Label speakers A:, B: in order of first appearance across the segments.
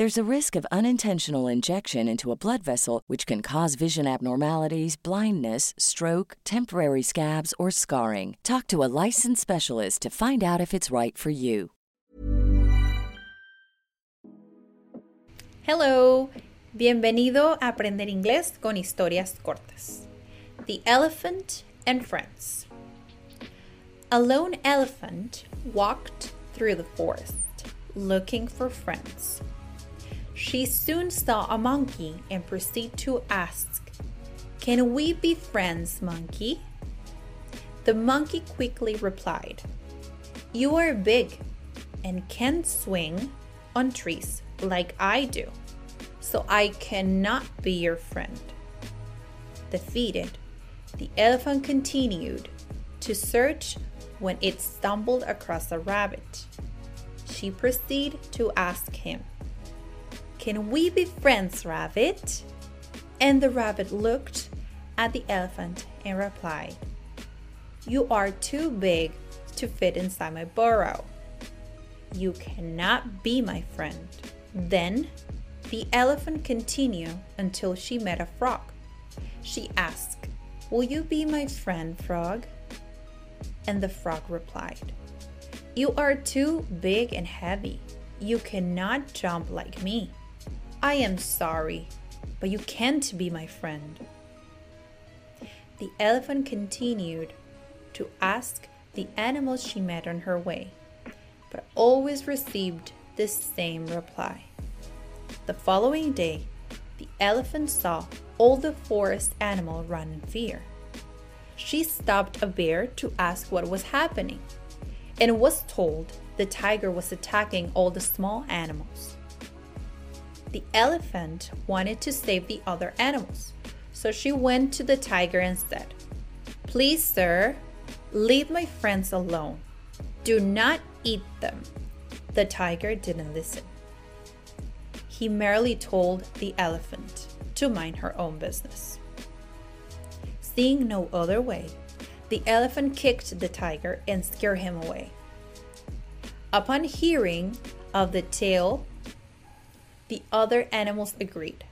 A: There's a risk of unintentional injection into a blood vessel, which can cause vision abnormalities, blindness, stroke, temporary scabs, or scarring. Talk to a licensed specialist to find out if it's right for you.
B: Hello, bienvenido a Aprender Inglés con historias cortas. The Elephant and Friends. A lone elephant walked through the forest looking for friends. She soon saw a monkey and proceeded to ask, Can we be friends, monkey? The monkey quickly replied, You are big and can swing on trees like I do, so I cannot be your friend. Defeated, the elephant continued to search when it stumbled across a rabbit. She proceeded to ask him, can we be friends, Rabbit? And the rabbit looked at the elephant and replied, You are too big to fit inside my burrow. You cannot be my friend. Then the elephant continued until she met a frog. She asked, Will you be my friend, frog? And the frog replied, You are too big and heavy. You cannot jump like me. I am sorry, but you can't be my friend. The elephant continued to ask the animals she met on her way, but always received the same reply. The following day, the elephant saw all the forest animals run in fear. She stopped a bear to ask what was happening and was told the tiger was attacking all the small animals. The elephant wanted to save the other animals, so she went to the tiger and said, Please, sir, leave my friends alone. Do not eat them. The tiger didn't listen. He merely told the elephant to mind her own business. Seeing no other way, the elephant kicked the tiger and scared him away. Upon hearing of the tale the other animals agreed.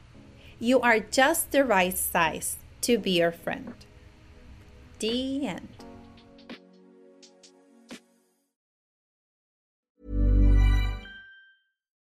B: You are just the right size to be your friend. The end.